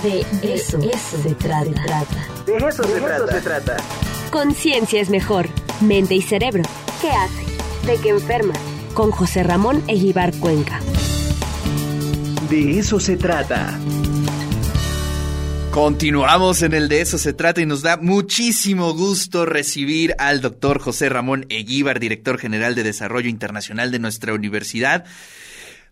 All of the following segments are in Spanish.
De eso, se, trata. De eso, se, trata. Conciencia es mejor. Mente y cerebro. ¿Qué hace? ¿De qué enferma? Con José Ramón Eguibar Cuenca. De eso se trata. Continuamos en el de eso se trata y nos da muchísimo gusto recibir al doctor José Ramón Eguíbar, director general de Desarrollo Internacional de nuestra universidad.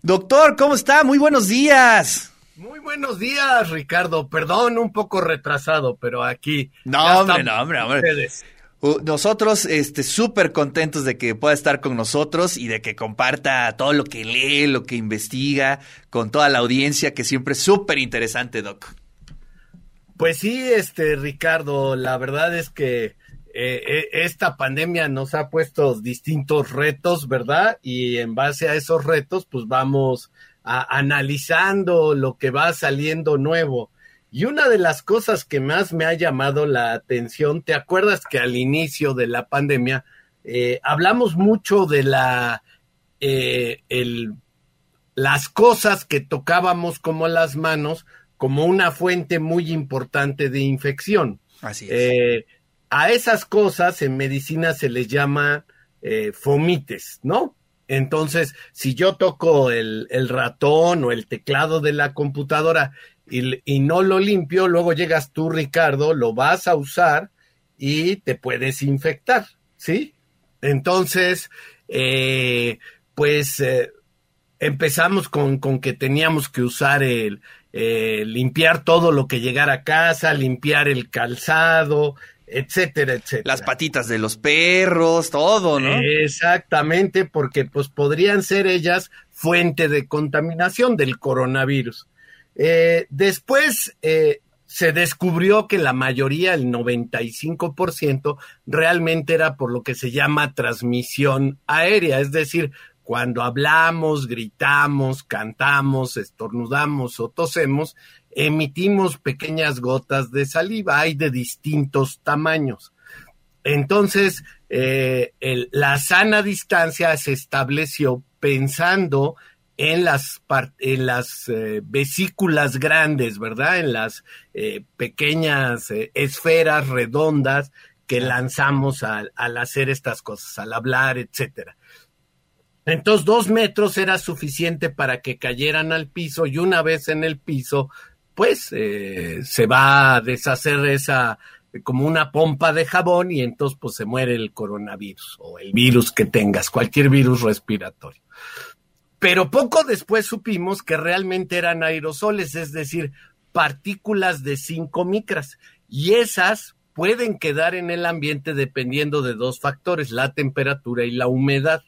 Doctor, ¿cómo está? Muy buenos días. Muy buenos días, Ricardo. Perdón, un poco retrasado, pero aquí. No, hombre, no, hombre, hombre. Nosotros, este, súper contentos de que pueda estar con nosotros y de que comparta todo lo que lee, lo que investiga con toda la audiencia, que siempre es súper interesante, Doc. Pues sí, este, Ricardo, la verdad es que eh, eh, esta pandemia nos ha puesto distintos retos, ¿verdad? Y en base a esos retos, pues vamos analizando lo que va saliendo nuevo. Y una de las cosas que más me ha llamado la atención, ¿te acuerdas que al inicio de la pandemia eh, hablamos mucho de la, eh, el, las cosas que tocábamos como las manos como una fuente muy importante de infección? Así es. Eh, a esas cosas en medicina se les llama fomites, ¿no? Entonces, si yo toco el, ratón o el teclado de la computadora y, no lo limpio, luego llegas tú, Ricardo, lo vas a usar y te puedes infectar, ¿sí? Entonces, eh, pues eh, empezamos con, con, que teníamos que usar el, eh, limpiar todo lo que llegara a casa, limpiar el calzado, etcétera, etcétera. Las patitas de los perros, todo, ¿no? Exactamente, porque pues podrían ser ellas fuente de contaminación del coronavirus. Eh, después eh, se descubrió que la mayoría, el 95%, realmente era por lo que se llama transmisión aérea, es decir, cuando hablamos, gritamos, cantamos, estornudamos o tosemos, emitimos pequeñas gotas de saliva, hay de distintos tamaños. Entonces, eh, la sana distancia se estableció pensando en las, en las eh, vesículas grandes, ¿verdad? En las eh, pequeñas esferas redondas que lanzamos al, al, hacer estas cosas, al hablar, etcétera. Entonces, dos metros era suficiente para que cayeran al piso y una vez en el piso pues se va a deshacer esa como una pompa de jabón y entonces pues se muere el coronavirus o el virus que tengas, cualquier virus respiratorio. Pero poco después supimos que realmente eran aerosoles, es decir, partículas de 5 micras y esas pueden quedar en el ambiente dependiendo de dos factores, la temperatura y la humedad.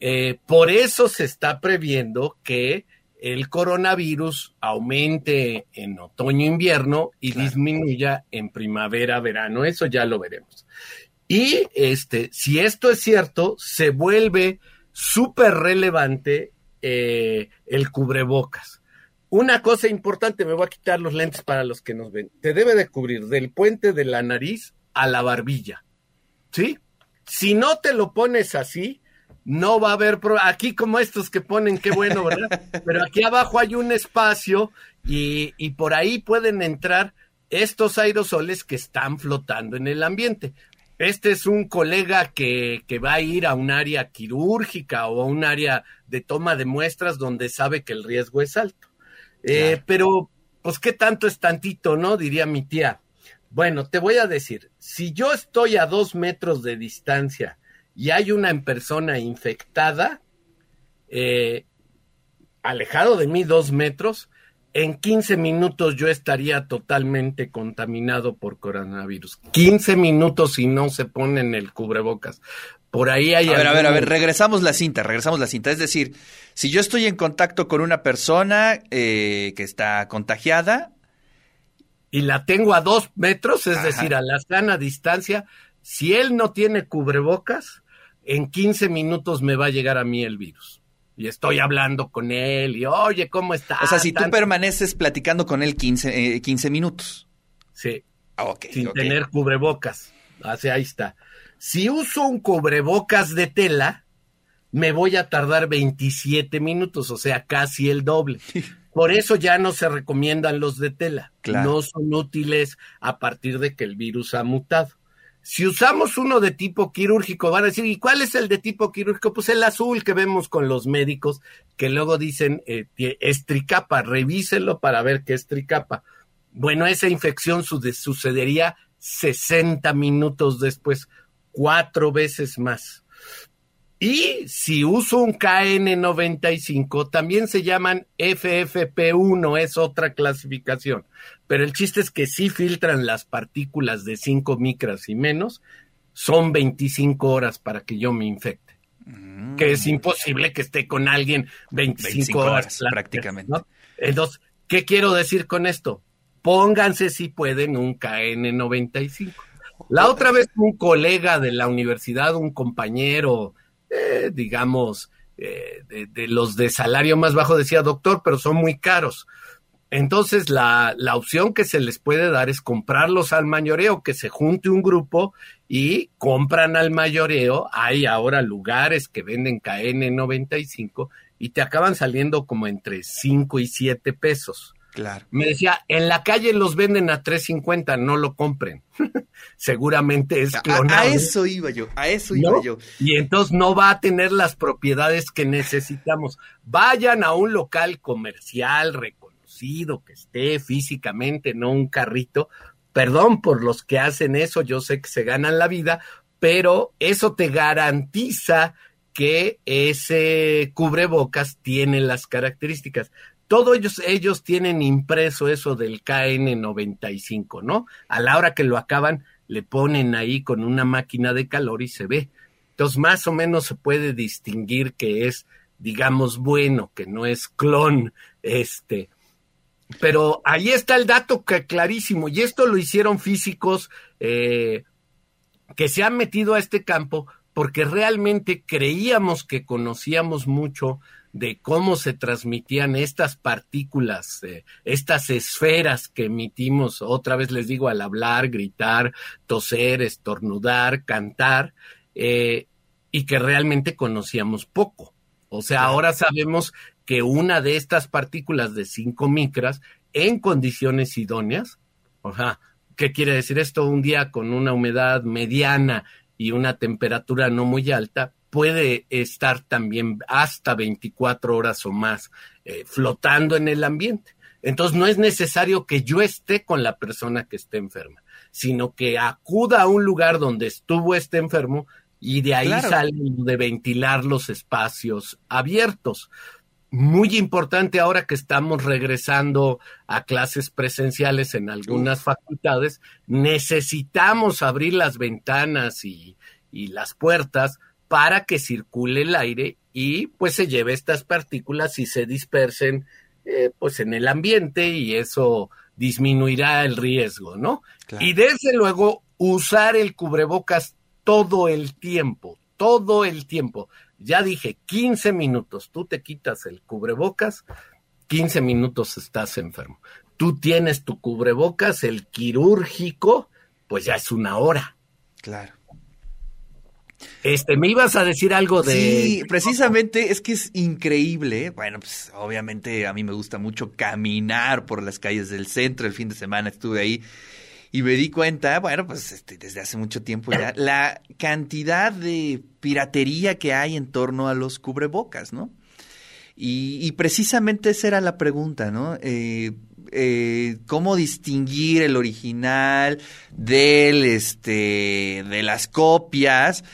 Eh, por eso se está previendo que el coronavirus aumente en otoño-invierno y disminuya en primavera-verano. Eso ya lo veremos. Y este, si esto es cierto, se vuelve súper relevante eh, el cubrebocas. Una cosa importante, me voy a quitar los lentes para los que nos ven. Te debe de cubrir del puente de la nariz a la barbilla. ¿Sí? Si no te lo pones así, no va a haber, aquí como estos que ponen, qué bueno, ¿verdad? Pero aquí abajo hay un espacio y, y por ahí pueden entrar estos aerosoles que están flotando en el ambiente. Este es un colega que, que, va a ir a un área quirúrgica o a un área de toma de muestras donde sabe que el riesgo es alto. Eh, pero, pues, ¿qué tanto es tantito, no? Diría mi tía. Bueno, te voy a decir, si yo estoy a dos metros de distancia y hay una persona infectada, eh, alejado de mí dos metros, en 15 minutos yo estaría totalmente contaminado por coronavirus. 15 minutos si no se ponen el cubrebocas. Por ahí hay... A ver, a ver, a ver, regresamos la cinta, regresamos la cinta. Es decir, si yo estoy en contacto con una persona eh, que está contagiada... Y la tengo a dos metros, es decir, a la sana distancia, si él no tiene cubrebocas, en 15 minutos me va a llegar a mí el virus. Y estoy hablando con él y, oye, ¿cómo estás? O sea, si tú permaneces platicando con él 15, 15 eh, minutos. Sí. Ah, okay, sin tener cubrebocas. Así, ahí está. Si uso un cubrebocas de tela, me voy a tardar 27 minutos, o sea, casi el doble. Por eso ya no se recomiendan los de tela. Claro. No son útiles a partir de que el virus ha mutado. Si usamos uno de tipo quirúrgico, van a decir, ¿y cuál es el de tipo quirúrgico? Pues el azul que vemos con los médicos, que luego dicen, eh, es tricapa, revísenlo para ver qué es tricapa. Bueno, esa infección su- sucedería 60 minutos después, cuatro veces más. Y si uso un KN95, también se llaman FFP1, es otra clasificación. Pero el chiste es que sí filtran las partículas de 5 micras y menos, son 25 horas para que yo me infecte. Que es imposible que esté con alguien 25, 25 horas, horas, prácticamente. ¿no? Entonces, ¿qué quiero decir con esto? Pónganse si pueden un KN95. La otra vez un colega de la universidad, un compañero, eh, digamos, eh, de, de los de salario más bajo, decía, doctor, pero son muy caros. Entonces, la, la opción que se les puede dar es comprarlos al mayoreo, que se junte un grupo y compran al mayoreo. Hay ahora lugares que venden KN95 y te acaban saliendo como entre 5 y 7 pesos. Claro. Me decía, en la calle los venden a 3.50, no lo compren. Seguramente es A, clonado. a eso iba yo, a eso iba ¿no? yo. Y entonces no va a tener las propiedades que necesitamos. Vayan a un local comercial reconocido que esté físicamente, no un carrito. Perdón por los que hacen eso, yo sé que se ganan la vida, pero eso te garantiza que ese cubrebocas tiene las características. Todos ellos, ellos tienen impreso eso del KN95, ¿no? A la hora que lo acaban, le ponen ahí con una máquina de calor y se ve. Entonces, más o menos se puede distinguir que es, digamos, bueno, que no es clon, este. Pero ahí está el dato que clarísimo, y esto lo hicieron físicos eh, que se han metido a este campo porque realmente creíamos que conocíamos mucho de cómo se transmitían estas partículas, eh, estas esferas que emitimos, otra vez les digo, al hablar, gritar, toser, estornudar, cantar, eh, y que realmente conocíamos poco. O sea, ahora sabemos que una de estas partículas de 5 micras, en condiciones idóneas, o sea, ¿qué quiere decir esto? Un día con una humedad mediana y una temperatura no muy alta, puede estar también hasta 24 horas o más eh, flotando en el ambiente. Entonces no es necesario que yo esté con la persona que esté enferma, sino que acuda a un lugar donde estuvo este enfermo y de ahí Claro. sale de ventilar los espacios abiertos. Muy importante ahora que estamos regresando a clases presenciales en algunas facultades, necesitamos abrir las ventanas y, y las puertas para que circule el aire y pues se lleve estas partículas y se dispersen eh, pues en el ambiente y eso disminuirá el riesgo, ¿no? Claro. Y desde luego usar el cubrebocas todo el tiempo, todo el tiempo. Ya dije, 15 minutos, tú te quitas el cubrebocas, 15 minutos estás enfermo. Tú tienes tu cubrebocas, el quirúrgico, pues ya es una hora. Claro. Este, me ibas a decir algo de... Sí, precisamente es que es increíble. Bueno, pues obviamente a mí me gusta mucho caminar por las calles del centro. El fin de semana estuve ahí y me di cuenta, bueno, pues este, desde hace mucho tiempo ya, la cantidad de piratería que hay en torno a los cubrebocas, ¿no? Y, y precisamente esa era la pregunta, ¿no? Eh, eh, cómo distinguir el original del, este, de las copias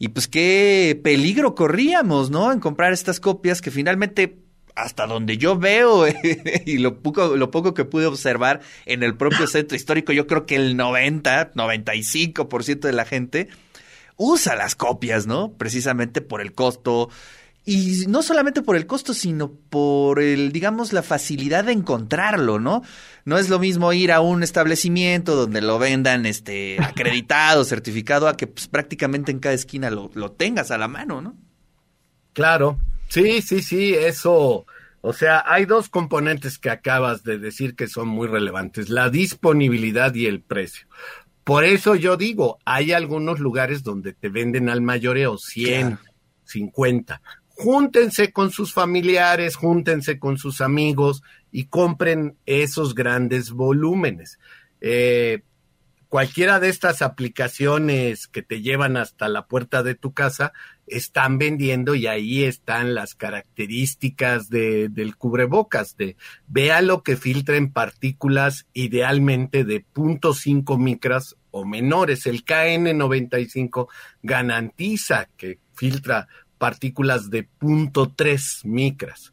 y pues qué peligro corríamos, ¿no? En comprar estas copias que finalmente hasta donde yo veo y lo poco, lo poco que pude observar en el propio centro histórico, yo creo que el 90, 95% de la gente usa las copias, ¿no? Precisamente por el costo. Y no solamente por el costo, sino por el, digamos, la facilidad de encontrarlo, ¿no? No es lo mismo ir a un establecimiento donde lo vendan, este, acreditado, certificado, a que pues, prácticamente en cada esquina lo, lo tengas a la mano, ¿no? Claro, sí, sí, sí, eso, o sea, hay dos componentes que acabas de decir que son muy relevantes, la disponibilidad y el precio. Por eso yo digo, hay algunos lugares donde te venden al mayoreo 100, Claro. 50. Júntense con sus familiares, júntense con sus amigos y compren esos grandes volúmenes. Eh, cualquiera de estas aplicaciones que te llevan hasta la puerta de tu casa están vendiendo y ahí están las características de, del cubrebocas, de vea lo que filtra en partículas idealmente de 0.5 micras o menores. El KN95 garantiza que filtra partículas de 0.3 micras.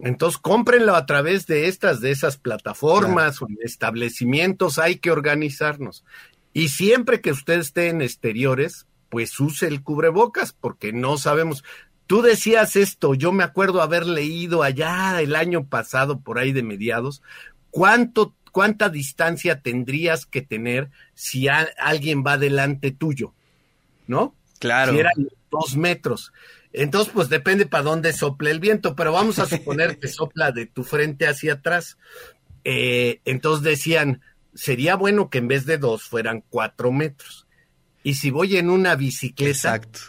Entonces, cómprenlo a través de estas, de esas plataformas o establecimientos, hay que organizarnos. Y siempre que usted esté en exteriores, pues use el cubrebocas, porque no sabemos. Tú decías esto, yo me acuerdo haber leído allá el año pasado, por ahí de mediados, cuánto, cuánta distancia tendrías que tener si alguien va delante tuyo, ¿no? Claro. Si eran dos metros. Entonces, pues depende para dónde sople el viento, pero vamos a suponer que sopla de tu frente hacia atrás. Eh, entonces decían, sería bueno que en vez de dos fueran cuatro metros. Y si voy en una bicicleta, Exacto.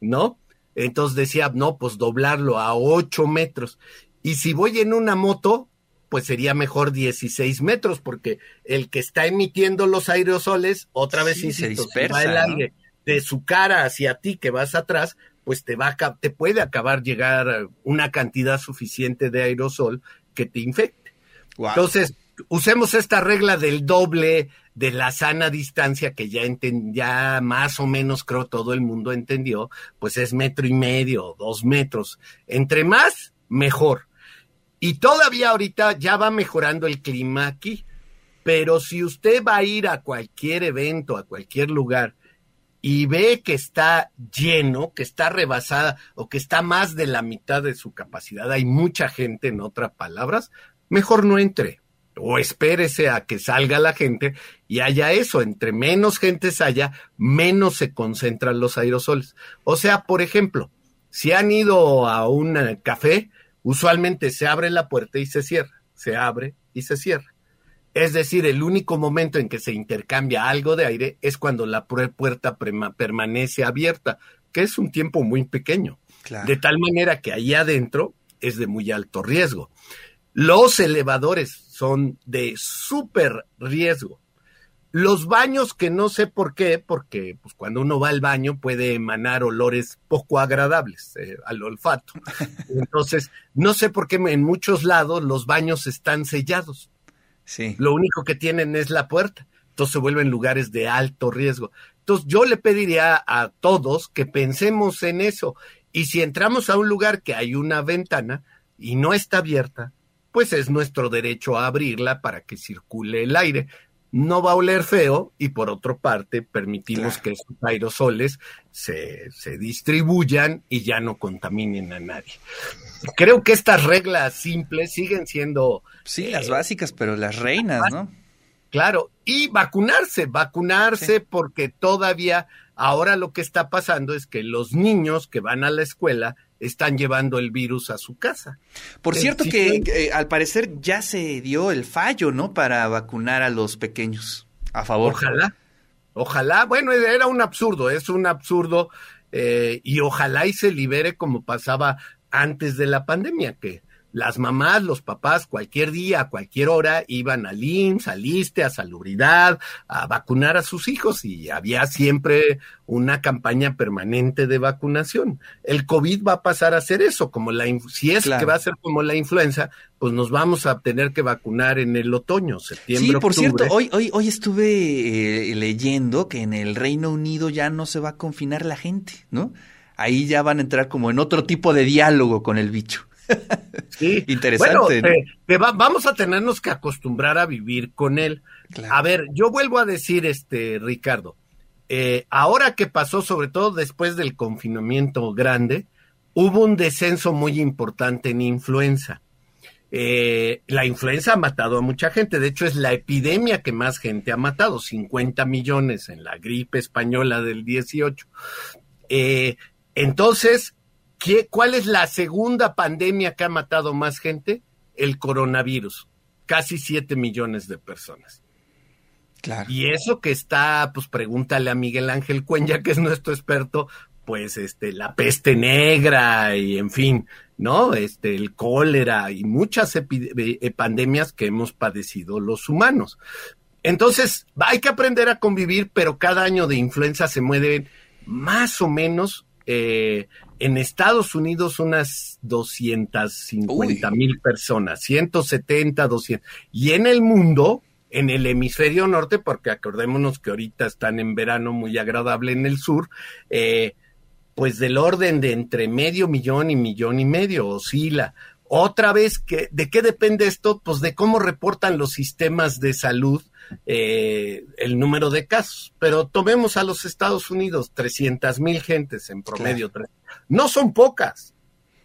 ¿no? Entonces decía, no, pues doblarlo a ocho metros. Y si voy en una moto, pues sería mejor 16 metros, porque el que está emitiendo los aerosoles, otra vez Sí, se insisto, si dispersa, va el ¿no? aire de su cara hacia ti que vas atrás, pues te va a, te puede acabar llegar una cantidad suficiente de aerosol que te infecte. Wow. Entonces, usemos esta regla del doble de la sana distancia que ya, enten- ya más o menos creo todo el mundo entendió, pues es metro y medio, dos metros. Entre más, mejor. Y todavía ahorita ya va mejorando el clima aquí. Pero si usted va a ir a cualquier evento, a cualquier lugar, y ve que está lleno, que está rebasada o que está más de la mitad de su capacidad, hay mucha gente, en otras palabras, mejor no entre o espérese a que salga la gente y haya eso. Entre menos gente haya, menos se concentran los aerosoles. O sea, por ejemplo, si han ido a un eh, café, usualmente se abre la puerta y se cierra, se abre y se cierra. Es decir, el único momento en que se intercambia algo de aire es cuando la pu- puerta permanece abierta, que es un tiempo muy pequeño. Claro. De tal manera que ahí adentro es de muy alto riesgo. Los elevadores son de súper riesgo. Los baños que no sé por qué, porque pues, cuando uno va al baño puede emanar olores poco agradables eh, al olfato. Entonces, no sé por qué en muchos lados los baños están sellados. Sí. Lo único que tienen es la puerta. Entonces se vuelven lugares de alto riesgo. Entonces yo le pediría a todos que pensemos en eso. Y si entramos a un lugar que hay una ventana y no está abierta, pues es nuestro derecho a abrirla para que circule el aire. No va a oler feo y por otra parte permitimos Claro. que esos aerosoles se, se distribuyan y ya no contaminen a nadie. Creo que estas reglas simples siguen siendo Sí, las básicas, pero las reinas, ¿no? Claro, y vacunarse, vacunarse Sí. porque todavía ahora lo que está pasando es que los niños que van a la escuela están llevando el virus a su casa. Por Eh, cierto que, sí. que, eh, al parecer ya se dio el fallo, ¿no? Para vacunar a los pequeños. A favor. Ojalá, ojalá, bueno, era un absurdo, es un absurdo eh, y ojalá y se libere como pasaba antes de la pandemia, que las mamás, los papás, cualquier día, a cualquier hora, iban al IMSS, al ISSSTE, a Salubridad, a vacunar a sus hijos y había siempre una campaña permanente de vacunación. El COVID va a pasar a ser eso, como la, si es Claro. que va a ser como la influenza, pues nos vamos a tener que vacunar en el otoño, septiembre, Sí, por octubre. cierto, hoy, hoy, hoy estuve eh, leyendo que en el Reino Unido ya no se va a confinar la gente, ¿no? Ahí ya van a entrar como en otro tipo de diálogo con el bicho. Sí. Interesante, va- vamos a tenernos que acostumbrar a vivir con él. Claro. A ver, yo vuelvo a decir, este, Ricardo, eh, ahora que pasó, sobre todo después del confinamiento grande, hubo un descenso muy importante en influenza. Eh, la influenza ha matado a mucha gente, de hecho es la epidemia que más gente ha matado, 50 millones en la gripe española del 18. Eh, entonces, ¿qué, ¿cuál es la segunda pandemia que ha matado más gente? El coronavirus, casi 7 millones de personas. Claro. Y eso que está, pues pregúntale a Miguel Ángel Cuenya, que es nuestro experto, pues este la peste negra y en fin, ¿no? Este el cólera y muchas eh, pandemias que hemos padecido los humanos. Entonces, hay que aprender a convivir, pero cada año de influenza se mueven más o menos eh, en Estados Unidos unas 250 mil personas, 170, 200. Y en el mundo, en el hemisferio norte, porque acordémonos que ahorita están en verano muy agradable en el sur, eh, pues del orden de entre medio millón y millón y medio, oscila. Otra vez, que, ¿de qué depende esto? Pues de cómo reportan los sistemas de salud eh, el número de casos. Pero tomemos a los Estados Unidos, 300 mil gentes en promedio. No son pocas,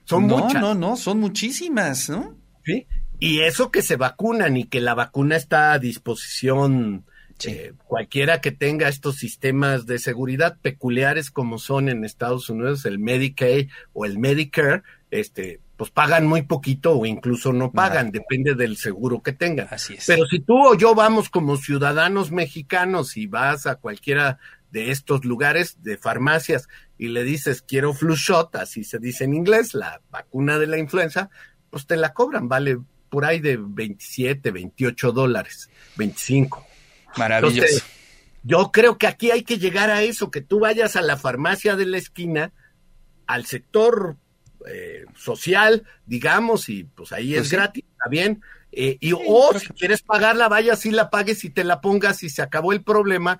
son muchas. No, no, no, son muchísimas, ¿no? Sí, y eso que se vacunan y que la vacuna está a disposición. Eh, cualquiera que tenga estos sistemas de seguridad peculiares como son en Estados Unidos el Medicaid o el Medicare, este, pues pagan muy poquito o incluso no pagan, depende del seguro que tengan. Así es. Pero si tú o yo vamos como ciudadanos mexicanos y vas a cualquiera de estos lugares de farmacias y le dices quiero flu shot, así se dice en inglés, la vacuna de la influenza, pues te la cobran, vale por ahí de 27, 28 dólares, 25. Maravilloso. yo creo que aquí hay que llegar a eso, que tú vayas a la farmacia de la esquina, al sector eh, social, digamos, y pues ahí es pues gratis, está bien. Eh, y o si quieres pagarla, vayas y la pagues y te la pongas y se acabó el problema,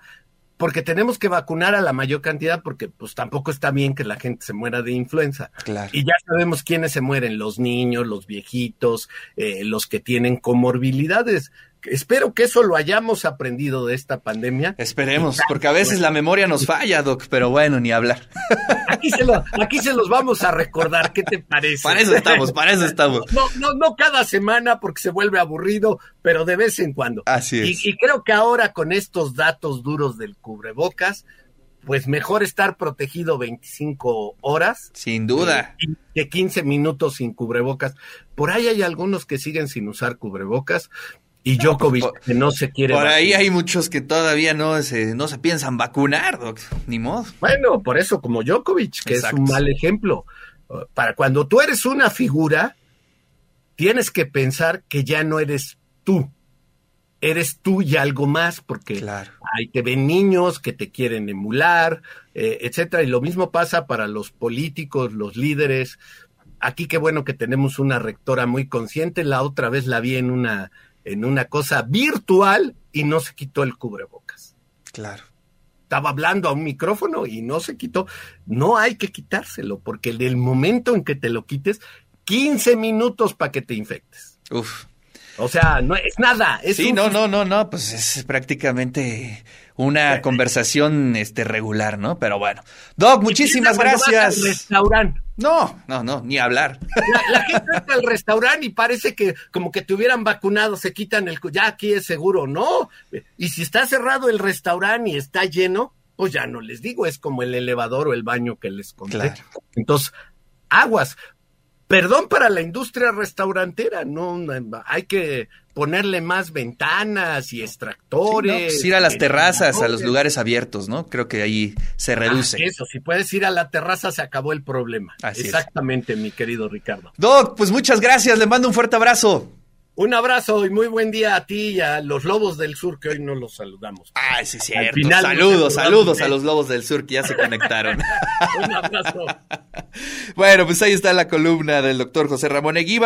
porque tenemos que vacunar a la mayor cantidad, porque pues tampoco está bien que la gente se muera de influenza. Y ya sabemos quiénes se mueren, los niños, los viejitos, eh, los que tienen comorbilidades espero que eso lo hayamos aprendido de esta pandemia. Esperemos, porque a veces la memoria nos falla, Doc, pero bueno, ni hablar. Aquí se, aquí se los vamos a recordar, ¿qué te parece? Para eso estamos, para eso estamos. No, no, no cada semana porque se vuelve aburrido, pero de vez en cuando. Así es. Y, creo que ahora con estos datos duros del cubrebocas, pues mejor estar protegido 25 horas. Sin duda. Que 15 minutos sin cubrebocas. Por ahí hay algunos que siguen sin usar cubrebocas. Y Djokovic que no se quiere. Por ahí hay muchos que todavía no se, no se piensan vacunar, doc. Ni modo. Bueno, por eso, como Djokovic, que es un mal ejemplo. Para cuando tú eres una figura, tienes que pensar que ya no eres tú. Eres tú y algo más, porque claro. hay te ven niños que te quieren emular, eh, etcétera. Y lo mismo pasa para los políticos, los líderes. Aquí qué bueno que tenemos una rectora muy consciente. La otra vez la vi en una en una cosa virtual y no se quitó el cubrebocas. Claro. Estaba hablando a un micrófono y no se quitó. No hay que quitárselo, porque en el momento en que te lo quites, 15 minutos para que te infectes. Uf. O sea, no es nada. Es sí, no, no, no, no, pues es prácticamente una conversación este regular, ¿no? Pero bueno. Doc, muchísimas gracias. restaurante. No, no, no, ni hablar. La, gente entra al restaurante y parece que como que te hubieran vacunado, se quitan el... Ya aquí es seguro, no. Y si está cerrado el restaurante y está lleno, pues ya no les digo, es como el elevador o el baño que les conté. Entonces, aguas. Perdón para la industria restaurantera, no hay que ponerle más ventanas y extractores. Pues ir a las terrazas, a los lugares abiertos, ¿no? Creo que ahí se ah, reduce. eso, si puedes ir a la terraza se acabó el problema. Exactamente, mi querido Ricardo. Doc, pues muchas gracias, le mando un fuerte abrazo. Un abrazo y muy buen día a ti y a los Lobos del Sur que hoy no los saludamos. Ay, sí, cierto. saludos, saludos a los Lobos del Sur que ya se conectaron. Un abrazo. bueno, pues ahí está la columna del doctor José Ramón Eguíbar.